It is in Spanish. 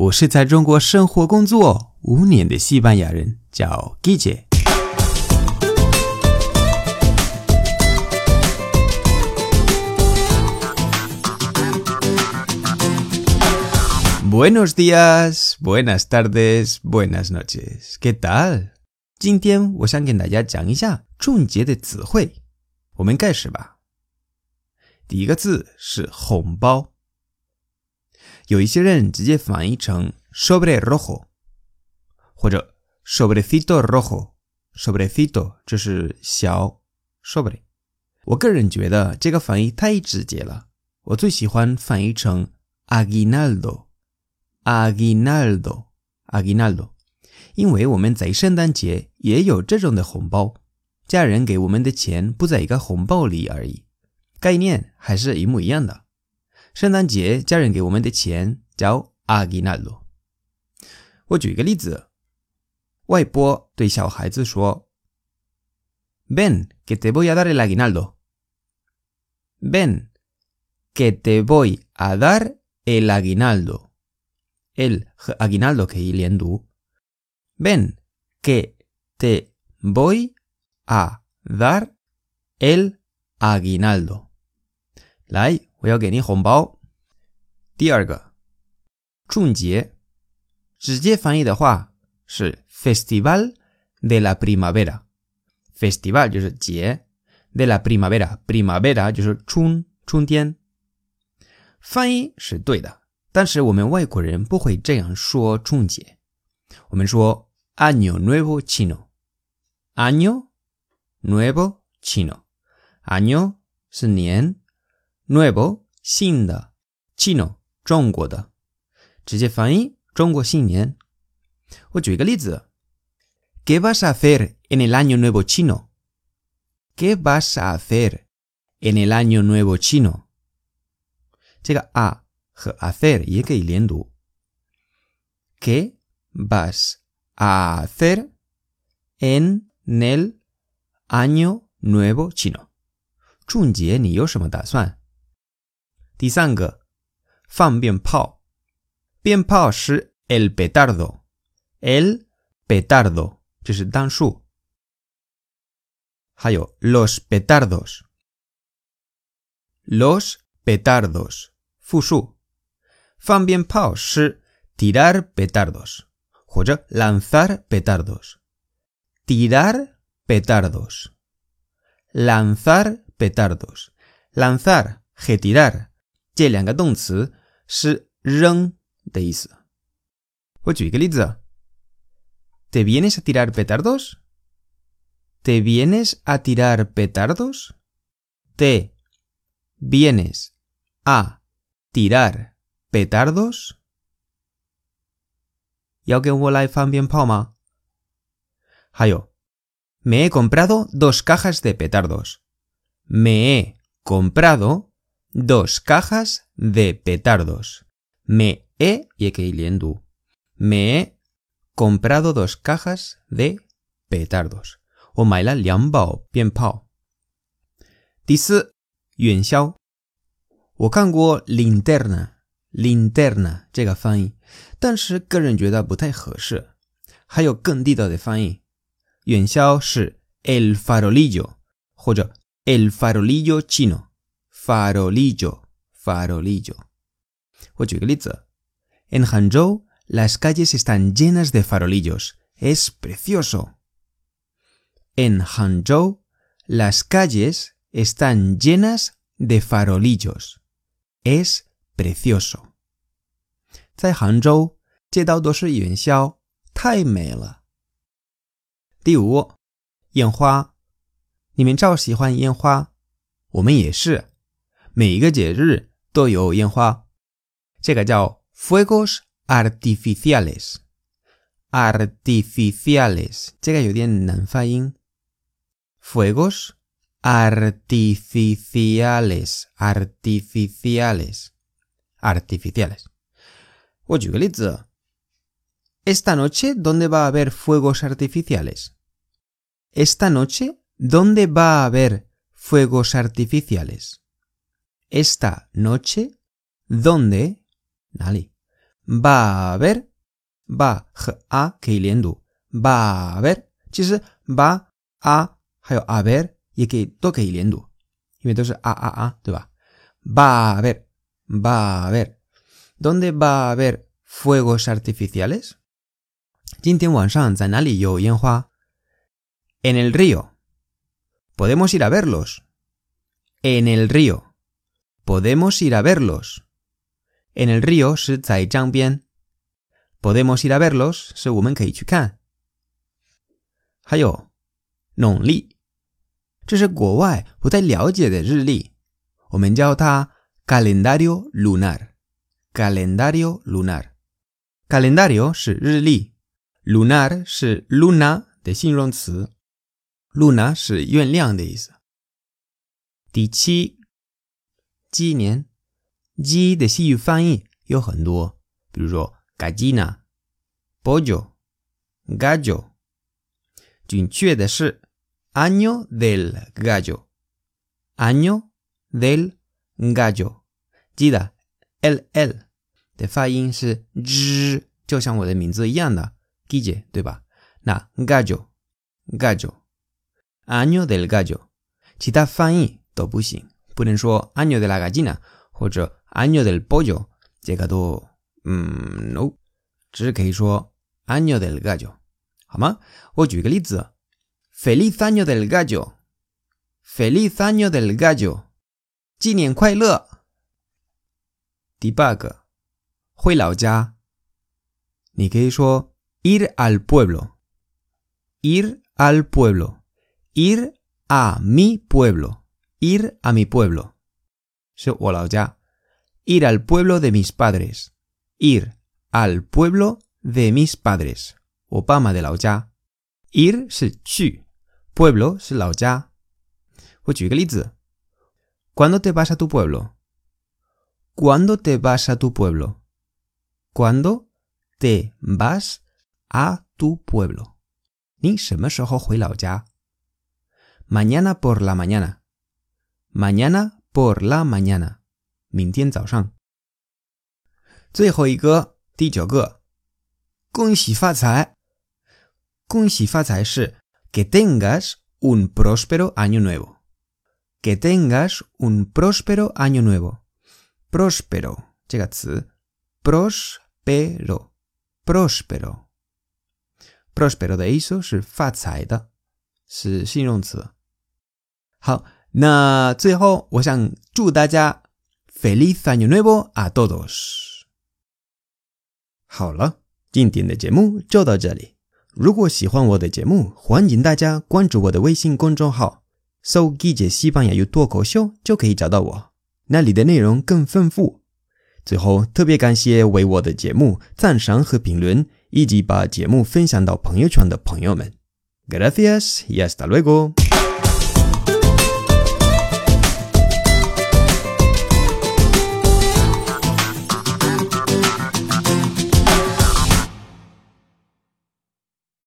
我是在中国生活工作五年的西班牙人，叫 Guille。Buenos días, buenas tardes, buenas noches. ¿Qué tal? 今天我想跟大家讲一下春节的词汇。我们开始吧。第一个字是红包。有一些人直接翻译成 sobre rojo，或者 sobrecito rojo，sobrecito 这是小 sobre。我个人觉得这个翻译太直接了，我最喜欢翻译成 aguinaldo，aguinaldo，aguinaldo，因为我们在圣诞节也有这种的红包，家人给我们的钱不在一个红包里而已，概念还是一模一样的。圣诞节家人给我们的钱叫 aguinaldo。我举一个例子，外婆对小孩子说：“Ven, que te voy a dar el aguinaldo. Ven, que te voy a dar el aguinaldo. El 和 aguinaldo 可以连读。Ven, que te voy a dar el aguinaldo. 来。我要给你红包。第二个，春节，直接翻译的话是 Festival de la Primavera。Festival 就是节，de la Primavera，Primavera 就是春春天。翻译是对的，但是我们外国人不会这样说春节，我们说 Año Nuevo Chino。Año Nuevo Chino，Año 是年。Nuevo 新的，Chino 中国的，直接翻译中国新年。我举一个例子：¿Qué vas a hacer en el año nuevo chino? ¿Qué vas a hacer en el año nuevo chino? 这个 a 和 hacer 也可以连读。¿Qué vas a hacer en el año nuevo chino? 春节你有什么打算？ 第三个，放鞭炮。鞭炮是 el petardo，el petardo 就是单数。还有 los petardos，los petardos 复数。放鞭炮是 tirar petardos 或者 lanzar petardos，tirar petardos，lanzar petardos，lanzar 和 tirar。 这两个动词是扔的意思。我举一个例子：¿Te vienes a tirar petardos? ¿Te vienes a tirar petardos? ¿Te vienes a tirar petardos? 要跟我来放鞭炮吗？还有，me he comprado dos cajas de petardos. Me he comprado dos cajas de petardos. Me he, me he comprado dos cajas de petardos. O maila liambao bien pao. Dice yuan O kanguo linterna, linterna 这个翻译，但是个人觉得不太合适。还有更地道的翻译，元宵是 el farolillo 或者 el farolillo chino。 farolillo, farolillo. En Hangzhou las calles están llenas de farolillos. Es precioso. En Hangzhou las calles están llenas de farolillos. Es precioso. 在杭州，街道都是元宵，太美了。第五，烟花，你们超喜欢烟花，我们也是。 每一个节日都有烟花，这个叫 fuegos artificiales。artificiales 这个有点难发音。fuegos artificiales artificiales artificiales。我举个例子，Esta noche dónde va a haber fuegos artificiales? Esta noche dónde va a haber fuegos artificiales? esta noche, donde, Nali, va a haber, va a, que va a haber, chis, va a, a ver, y que toque. Y entonces a, a, a, te va. Va a haber, va a haber. ¿Dónde va a haber fuegos artificiales? En el río. Podemos ir a verlos. En el río. Podemos ir a verlos. En el río 是在江边。Podemos ir a verlos 是我们可以去看。还有农历，这是国外不太了解的日历，我们叫它 calendario lunar。calendario lunar。calendario 是日历，lunar 是 luna 的形容词，luna 是月亮的意思。第七， 鸡年，鸡的西语翻译有很多，比如说 gallina、pollo、gallo。准确的是 año del gallo，año del gallo。记得 l l 的发音是 z，就像我的名字一样的 g i j 对吧？那 gallo，gallo，año del gallo，其他翻译都不行，不能说 año de la gallina 或者 año del pollo，这个都嗯 no，只可以说 año del gallo，好吗？我举个例子，Feliz año del gallo，Feliz año del gallo，纪念快乐。第八个，回老家，你可以说 ir al pueblo，ir al pueblo，ir a mi ir a mi pueblo. Ir al pueblo de mis padres. Ir al pueblo de mis padres. De la Ir es. Pueblo es la ya. ¿Cuándo te vas a tu pueblo? ¿Cuándo te vas a tu pueblo? ¿Cuándo te vas a tu pueblo? Ni se me. Mañana por la mañana Mañana por la mañana. 明天早上。最后一个，第九个，恭喜发财。恭喜发财是 que tengas un próspero año nuevo. Que tengas un próspero año nuevo. próspero 这个词，prospero，prospero，prospero 的意思是发财的，是形容词。好， 那最后我想祝大家 feliz año nuevo a todos。好了，今天的节目就到这里。如果喜欢我的节目，欢迎大家关注我的微信公众号，搜“季节西班牙语脱口秀”就可以找到我。那里的内容更丰富。最后，特别感谢为我的节目赞赏和评论，以及把节目分享到朋友圈的朋友们。Gracias y hasta luego。